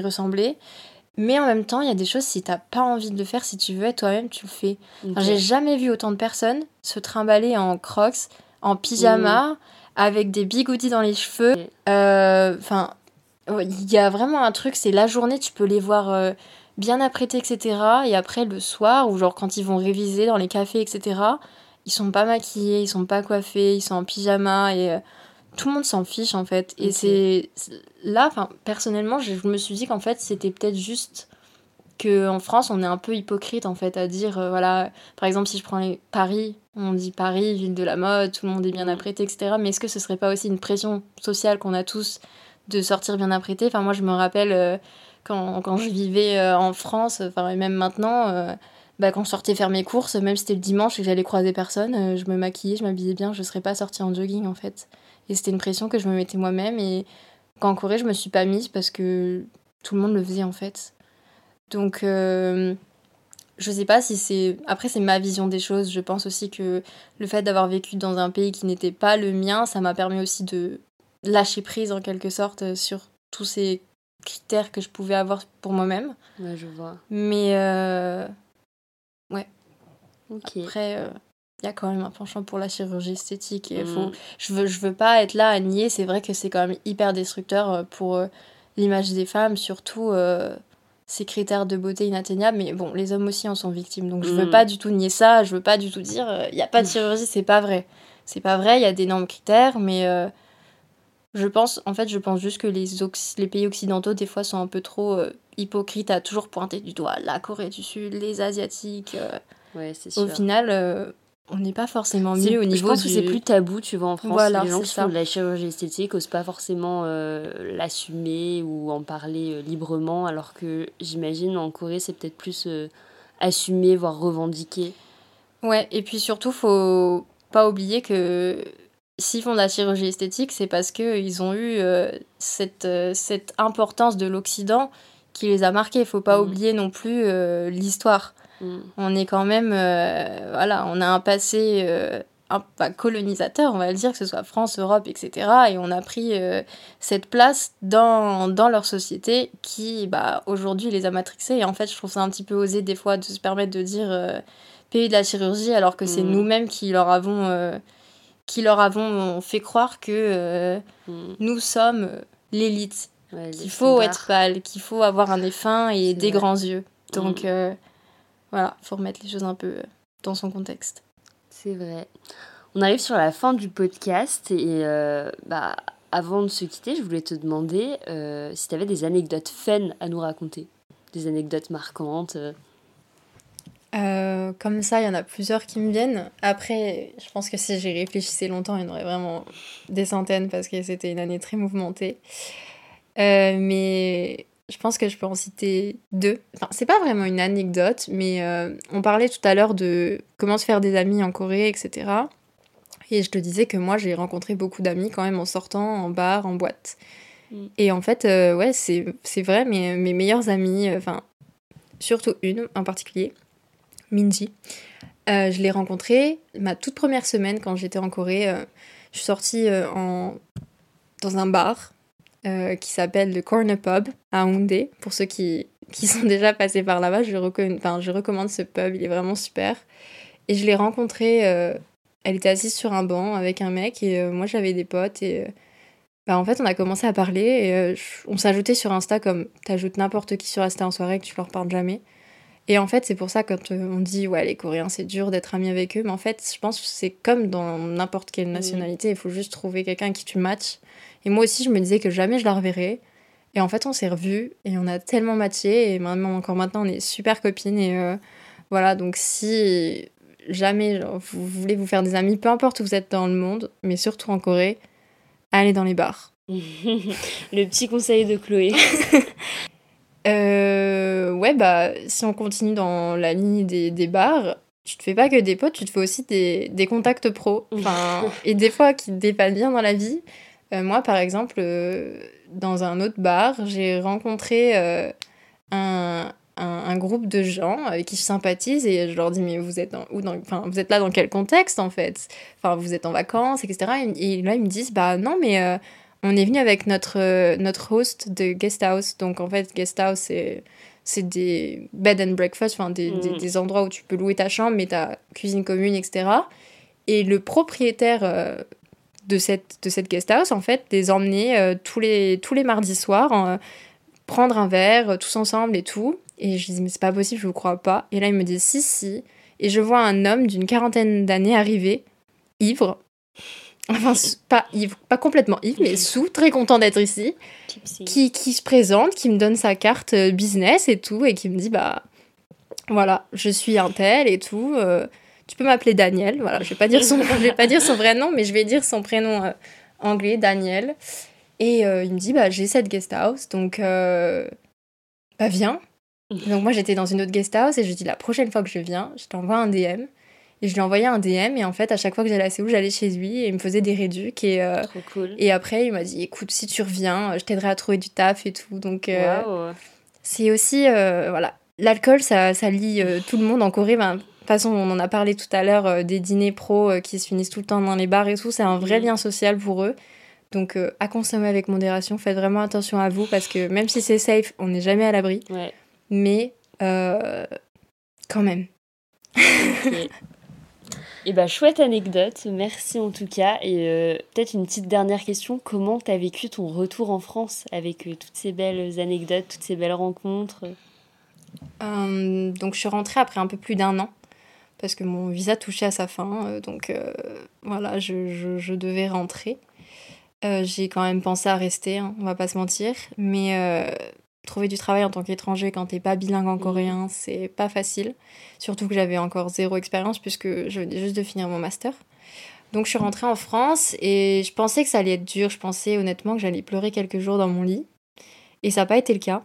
Speaker 2: ressembler. Mais en même temps, il y a des choses, si t'as pas envie de le faire, si tu veux être toi-même, tu le fais. J'ai jamais vu autant de personnes se trimballer en crocs, en pyjama, mmh. avec des bigoudis dans les cheveux. Euh, enfin, il y a vraiment un truc, c'est la journée, tu peux les voir euh, bien apprêtés, etc. Et après, le soir, ou genre quand ils vont réviser dans les cafés, etc., ils sont pas maquillés, ils sont pas coiffés, ils sont en pyjama. Et euh, tout le monde s'en fiche en fait. Et c'est là, enfin, personnellement, je, me suis dit qu'en fait, c'était peut-être juste que en France, on est un peu hypocrite en fait à dire, euh, voilà, par exemple, si je prends les Paris, on dit Paris, ville de la mode, tout le monde est bien apprêté, etc. Mais est-ce que ce serait pas aussi une pression sociale qu'on a tous de sortir bien apprêté Enfin, moi, je me rappelle euh, quand, quand, je vivais euh, en France, enfin, et même maintenant. Bah, quand je sortais faire mes courses, même si c'était le dimanche et que j'allais croiser personne, je me maquillais, je m'habillais bien, je serais pas sortie en jogging en fait. Et c'était une pression que je me mettais moi-même. Et qu'en Corée, je me suis pas mise parce que tout le monde le faisait en fait. Donc, euh, je sais pas si c'est. Après, c'est ma vision des choses. Je pense aussi que le fait d'avoir vécu dans un pays qui n'était pas le mien, ça m'a permis aussi de lâcher prise en quelque sorte sur tous ces critères que je pouvais avoir pour moi-même.
Speaker 1: Ouais, je vois.
Speaker 2: Mais. Euh... Ouais. Ok. Après. Euh, il y a quand même un penchant pour la chirurgie esthétique. Et faut, mm. je, veux, je veux pas être là à nier, c'est vrai que c'est quand même hyper destructeur euh, pour euh, l'image des femmes, surtout euh, ces critères de beauté inatteignables. Mais bon, les hommes aussi en sont victimes, donc je veux mm. pas du tout nier ça, je veux pas du tout dire il n'y a pas de mm. chirurgie, c'est pas vrai. C'est pas vrai, il y a d'énormes critères, mais je pense, en fait, je pense juste que les, les pays occidentaux, des fois, sont un peu trop hypocrites à toujours pointer du doigt la Corée du Sud, les Asiatiques.
Speaker 1: ouais, c'est sûr.
Speaker 2: Au final on n'est pas forcément mieux au niveau
Speaker 1: Je pense que c'est plus tabou, tu vois, en France. les gens qui font de la chirurgie esthétique n'osent pas forcément euh, l'assumer ou en parler euh, librement, alors que j'imagine en Corée, c'est peut-être plus euh, assumé, voire revendiqué.
Speaker 2: Ouais, et puis surtout, faut pas oublier que s'ils font de la chirurgie esthétique, c'est parce qu'ils ont eu cette, cette importance de l'Occident qui les a marqués. Il faut pas mmh. oublier non plus l'histoire Mm. On est quand même, euh, voilà, on a un passé euh, un, colonisateur, on va le dire, que ce soit France, Europe, etc. Et on a pris euh, cette place dans, dans leur société qui, bah, aujourd'hui, les a matrixés. Et en fait, je trouve ça un petit peu osé des fois de se permettre de dire pays de la chirurgie, alors que c'est mm. nous-mêmes qui leur avons qui leur avons fait croire que mm. nous sommes l'élite, qu'il faut être pâle, qu'il faut avoir un nez fin et des grands yeux. Donc voilà, faut remettre les choses un peu euh, dans son contexte.
Speaker 1: C'est vrai. On arrive sur la fin du podcast et euh, bah, avant de se quitter, je voulais te demander euh, si tu avais des anecdotes fun à nous raconter, des anecdotes marquantes.
Speaker 2: Comme ça, il y en a plusieurs qui me viennent. Après, je pense que si j'y réfléchissais longtemps, il y en aurait vraiment des centaines parce que c'était une année très mouvementée. mais je pense que je peux en citer deux. Enfin, c'est pas vraiment une anecdote, mais euh, on parlait tout à l'heure de comment se faire des amis en Corée, etc. Et je te disais que moi, j'ai rencontré beaucoup d'amis quand même en sortant en bar, en boîte. Mm. Et en fait, euh, ouais, c'est vrai, mais mes meilleures amies, euh, enfin, surtout une en particulier, Minji, je l'ai rencontrée ma toute première semaine quand j'étais en Corée. je suis sortie en... dans un bar euh, qui s'appelle le Corner Pub à Houndé. Pour ceux qui, qui sont déjà passés par là-bas, je, je recommande ce pub, il est vraiment super. Et je l'ai rencontrée, euh, elle était assise sur un banc avec un mec et euh, moi j'avais des potes et bah, en fait on a commencé à parler et on s'ajoutait sur Insta comme t'ajoutes n'importe qui sur Insta en soirée que tu leur parles jamais. Et en fait, c'est pour ça quand on dit ouais les Coréens c'est dur d'être ami avec eux, mais en fait je pense que c'est comme dans n'importe quelle mmh. nationalité, il faut juste trouver quelqu'un qui tu matches et moi aussi, je me disais que jamais je la reverrais. Et en fait, on s'est revus et on a tellement matché. Et maintenant, encore maintenant, on est super copines. Et euh, voilà, donc si jamais vous voulez vous faire des amis, peu importe où vous êtes dans le monde, mais surtout en Corée, allez dans les bars.
Speaker 1: le petit conseil de Chloé.
Speaker 2: euh, ouais, bah, si on continue dans la ligne des, des, bars, tu te fais pas que des potes, tu te fais aussi des, des contacts pro. Enfin, et des fois qui te dépannent bien dans la vie. Euh, moi, par exemple, euh, dans un autre bar, j'ai rencontré euh, un, un, groupe de gens avec qui je sympathise et je leur dis mais vous êtes dans, où dans, enfin, vous êtes là dans quel contexte en fait? Enfin vous êtes en vacances etc et, là ils me disent bah non mais on est venu avec notre notre host de guest house donc en fait guest house c'est c'est des bed and breakfast enfin des, des, mm. des, endroits où tu peux louer ta chambre mais ta cuisine commune etc et le propriétaire de cette, de cette guest house, en fait, les emmener euh, tous, les, tous les mardis soirs, euh, prendre un verre, euh, tous ensemble et tout. Et je dis, mais c'est pas possible, je vous crois pas. Et là, il me dit, si, si. Et je vois un homme d'une quarantaine d'années arriver, ivre. Enfin, pas ivre, pas complètement ivre, mais sous, très content d'être ici. Qui, qui se présente, qui me donne sa carte business et tout, et qui me dit, bah, voilà, je suis un tel et tout tu peux m'appeler Daniel. Voilà, je vais pas dire son, je vais pas dire son vrai nom, mais je vais dire son prénom euh, anglais, Daniel. Et euh, il me dit, bah, j'ai cette guest house, donc euh, bah, viens. Donc moi, j'étais dans une autre guest house et je dis, la prochaine fois que je viens, je t'envoie un DM. Et je lui ai envoyé un DM et en fait, à chaque fois que j'allais à Séoul, j'allais chez lui et il me faisait des réducs. Et,
Speaker 1: Trop cool.
Speaker 2: et après, il m'a dit, écoute, si tu reviens, je t'aiderai à trouver du taf et tout. Donc c'est aussi, voilà, l'alcool, ça, ça lie tout le monde en Corée. Ben, de toute façon, on en a parlé tout à l'heure euh, des dîners pro euh, qui se finissent tout le temps dans les bars et tout. C'est un vrai lien social pour eux. Donc, euh, à consommer avec modération. Faites vraiment attention à vous parce que même si c'est safe, on n'est jamais à l'abri. Mais quand même.
Speaker 1: Et eh bah, ben, chouette anecdote, merci en tout cas. Et peut-être une petite dernière question comment t'as vécu ton retour en France avec toutes ces belles anecdotes, toutes ces belles rencontres?
Speaker 2: Donc, je suis rentrée après un peu plus d'un an parce que mon visa touchait à sa fin, euh, donc euh, voilà, je, devais rentrer. Euh, j'ai quand même pensé à rester, hein, on va pas se mentir, mais trouver du travail en tant qu'étranger quand t'es pas bilingue en mmh. coréen, c'est pas facile. Surtout que j'avais encore zéro expérience puisque je venais juste de finir mon master. Donc je suis rentrée en France et je pensais que ça allait être dur. Je pensais honnêtement que j'allais pleurer quelques jours dans mon lit. Et ça n'a pas été le cas.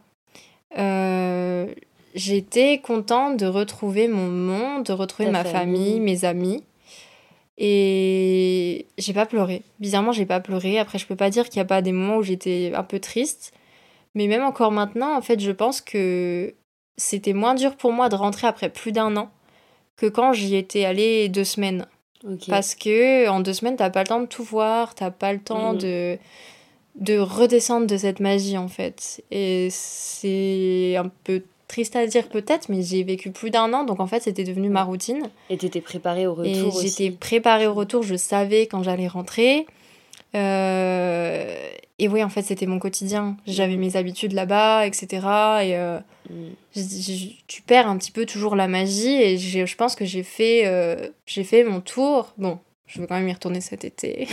Speaker 2: Euh, j'étais contente de retrouver mon monde, de retrouver ma famille. mes amis. Et j'ai pas pleuré. Bizarrement, j'ai pas pleuré. Après, je peux pas dire qu'il y a pas des moments où j'étais un peu triste. Mais même encore maintenant, en fait, je pense que c'était moins dur pour moi de rentrer après plus d'un an que quand j'y étais allée deux semaines. Parce que en deux semaines, t'as pas le temps de tout voir, t'as pas le temps mm. de, de redescendre de cette magie en fait. Et c'est un peu triste à dire peut-être, mais j'ai vécu plus d'un an, donc en fait c'était devenu ma routine.
Speaker 1: Et t'étais préparée au retour
Speaker 2: Et j'étais préparée au retour, je savais quand j'allais rentrer. Euh, et oui, en fait, c'était mon quotidien. J'avais mes habitudes là-bas, etc. Et euh, mm. tu perds un petit peu toujours la magie. Et je pense que j'ai fait, euh, j'ai fait mon tour. Bon, je veux quand même y retourner cet été.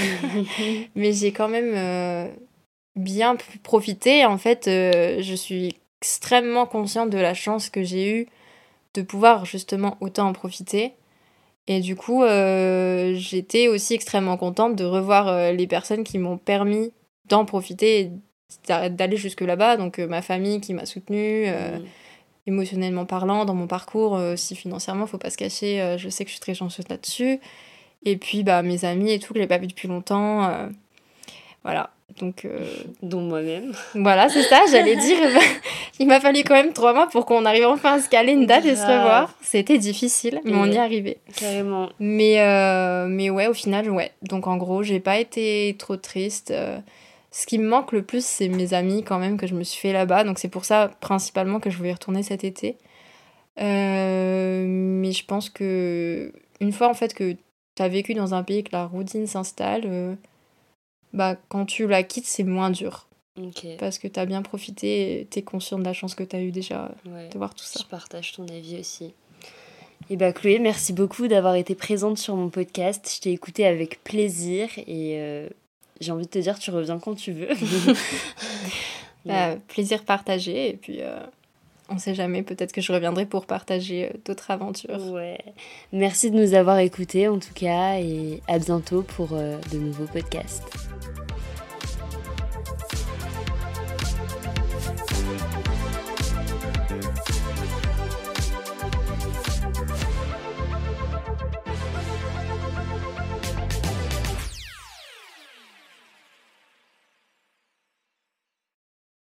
Speaker 2: Mais j'ai quand même bien pu profiter. En fait, je suis extrêmement consciente de la chance que j'ai eue de pouvoir justement autant en profiter. Et du coup, euh, j'étais aussi extrêmement contente de revoir euh, les personnes qui m'ont permis d'en profiter d'aller jusque là-bas. Donc euh, ma famille qui m'a soutenue, mmh. émotionnellement parlant, dans mon parcours, aussi financièrement, faut pas se cacher, je sais que je suis très chanceuse là-dessus. Et puis bah, mes amis et tout, que je n'ai pas vu depuis longtemps. voilà. Donc, euh,
Speaker 1: Dont moi-même.
Speaker 2: Voilà, c'est ça, j'allais dire. Il m'a fallu quand même trois mois pour qu'on arrive enfin à se caler une date et se revoir. C'était difficile, mais on y est arrivé.
Speaker 1: Carrément.
Speaker 2: Mais, euh, mais ouais, au final, ouais. Donc en gros, j'ai pas été trop triste. Euh, ce qui me manque le plus, c'est mes amis quand même que je me suis fait là-bas. Donc c'est pour ça principalement que je voulais retourner cet été. mais je pense que une fois en fait que tu as vécu dans un pays que la routine s'installe bah, quand tu la quittes, c'est moins dur. Parce que tu as bien profité et tu es conscient de la chance que tu as eu déjà de voir tout ça.
Speaker 1: Je partage ton avis aussi. Et bah Chloé, merci beaucoup d'avoir été présente sur mon podcast. Je t'ai écouté avec plaisir et euh, j'ai envie de te dire, tu reviens quand tu veux.
Speaker 2: bah, plaisir partagé et puis euh, on sait jamais, peut-être que je reviendrai pour partager euh, d'autres aventures.
Speaker 1: Ouais. Merci de nous avoir écoutés en tout cas et à bientôt pour de nouveaux podcasts.